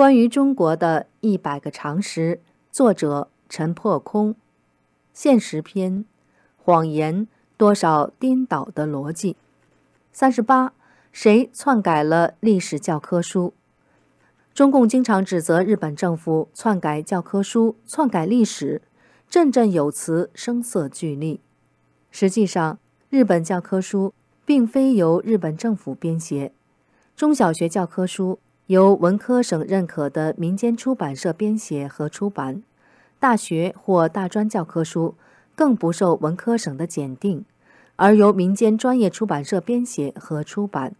关于中国的一百个常识，作者陈破空，现实篇，谎言多少颠倒的逻辑。三十八，谁篡改了历史教科书？中共经常指责日本政府篡改教科书、篡改历史，振振有词，声色俱厉。实际上，日本教科书并非由日本政府编写，中小学教科书。由文科省认可的民间出版社编写和出版，大学或大专教科书更不受文科省的检定，而由民间专业出版社编写和出版。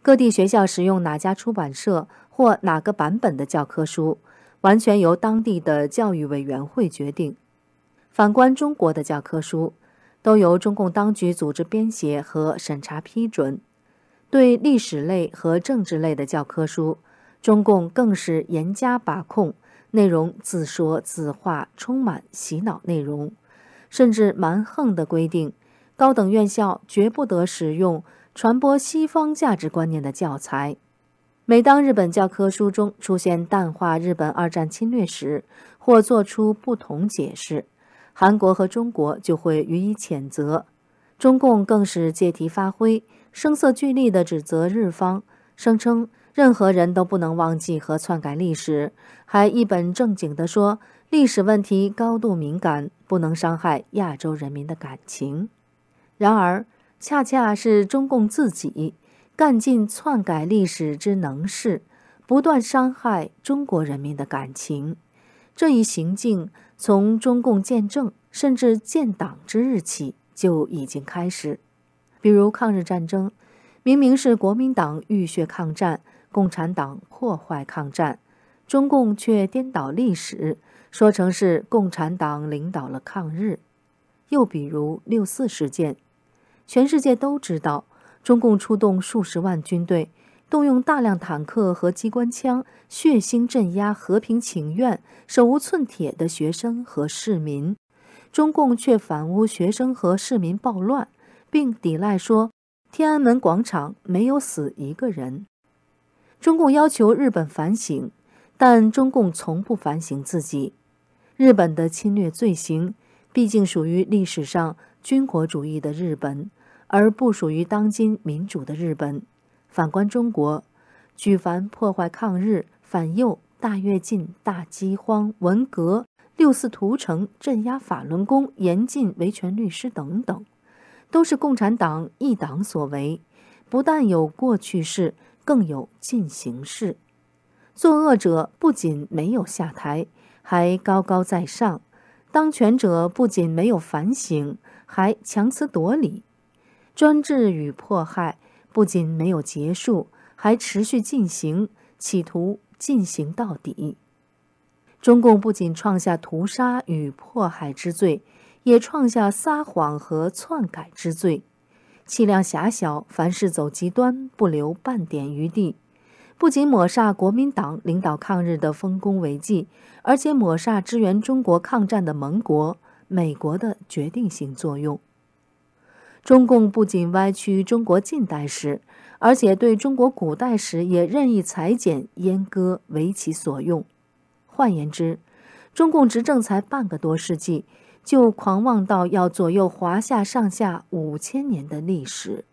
各地学校使用哪家出版社或哪个版本的教科书，完全由当地的教育委员会决定。反观中国的教科书，都由中共当局组织编写和审查批准。对历史类和政治类的教科书，中共更是严加把控，内容自说自话，充满洗脑内容，甚至蛮横的规定，高等院校绝不得使用传播西方价值观念的教材。每当日本教科书中出现淡化日本二战侵略史，或做出不同解释，韩国和中国就会予以谴责，中共更是借题发挥。声色俱厉地指责日方，声称任何人都不能忘记和篡改历史，还一本正经地说历史问题高度敏感，不能伤害亚洲人民的感情。然而，恰恰是中共自己干尽篡改历史之能事，不断伤害中国人民的感情。这一行径从中共建政甚至建党之日起就已经开始。比如抗日战争，明明是国民党浴血抗战，共产党破坏抗战，中共却颠倒历史，说成是共产党领导了抗日。又比如六四事件，全世界都知道，中共出动数十万军队，动用大量坦克和机关枪，血腥镇压和平请愿、手无寸铁的学生和市民，中共却反诬学生和市民暴乱。并抵赖说，天安门广场没有死一个人。中共要求日本反省，但中共从不反省自己。日本的侵略罪行毕竟属于历史上军国主义的日本，而不属于当今民主的日本。反观中国，举凡破坏抗日、反右、大跃进、大饥荒、文革、六四屠城、镇压法轮功、严禁维权律师等等。都是共产党一党所为，不但有过去式，更有进行式。作恶者不仅没有下台，还高高在上；当权者不仅没有反省，还强词夺理。专制与迫害不仅没有结束，还持续进行，企图进行到底。中共不仅创下屠杀与迫害之罪。也创下撒谎和篡改之罪，气量狭小，凡事走极端，不留半点余地。不仅抹煞国民党领导抗日的丰功伟绩，而且抹煞支援中国抗战的盟国美国的决定性作用。中共不仅歪曲中国近代史，而且对中国古代史也任意裁剪、阉割，为其所用。换言之，中共执政才半个多世纪。就狂妄到要左右华夏上下五千年的历史，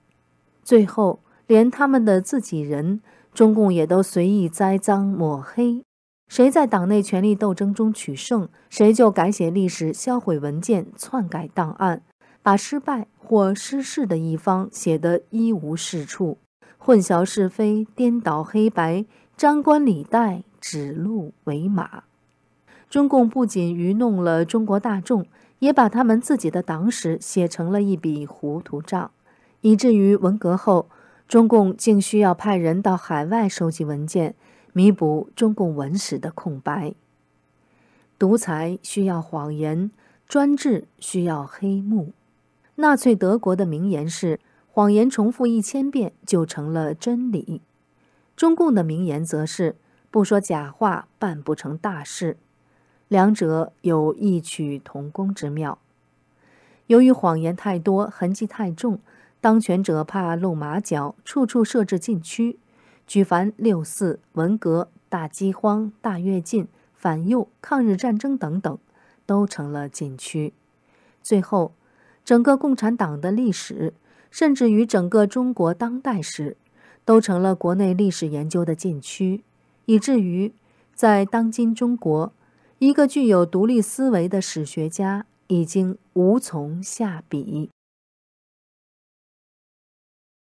最后连他们的自己人，中共也都随意栽赃抹黑。谁在党内权力斗争中取胜，谁就改写历史、销毁文件、篡改档案，把失败或失势的一方写得一无是处，混淆是非，颠倒黑白，张冠李戴，指鹿为马。中共不仅愚弄了中国大众。也把他们自己的党史写成了一笔糊涂账，以至于文革后，中共竟需要派人到海外收集文件，弥补中共文史的空白。独裁需要谎言，专制需要黑幕。纳粹德国的名言是：“谎言重复一千遍就成了真理。”中共的名言则是：“不说假话，办不成大事。”两者有异曲同工之妙。由于谎言太多，痕迹太重，当权者怕露马脚，处处设置禁区。举凡六四、文革、大饥荒、大跃进、反右、抗日战争等等，都成了禁区。最后，整个共产党的历史，甚至于整个中国当代史，都成了国内历史研究的禁区，以至于在当今中国，一个具有独立思维的史学家已经无从下笔。